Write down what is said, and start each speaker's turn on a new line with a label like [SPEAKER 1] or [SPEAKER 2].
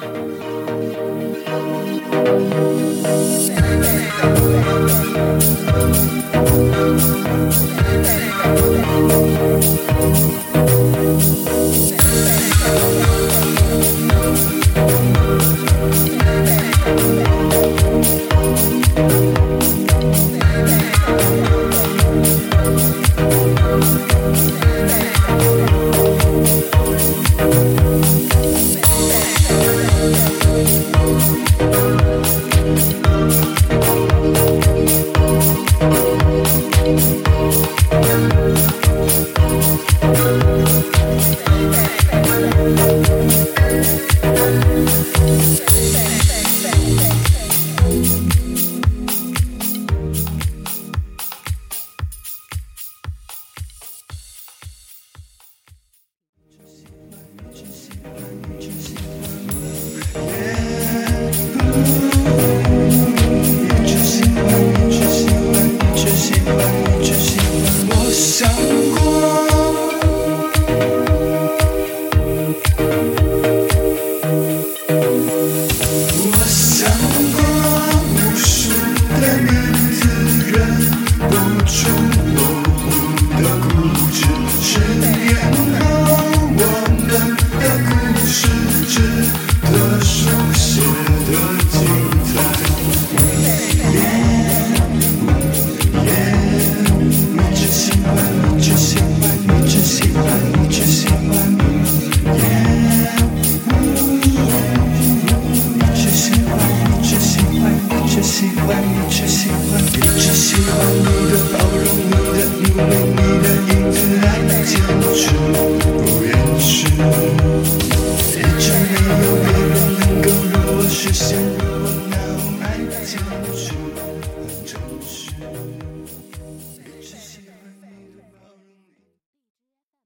[SPEAKER 1] Thank you. 只喜欢你只喜欢你的包容你的努力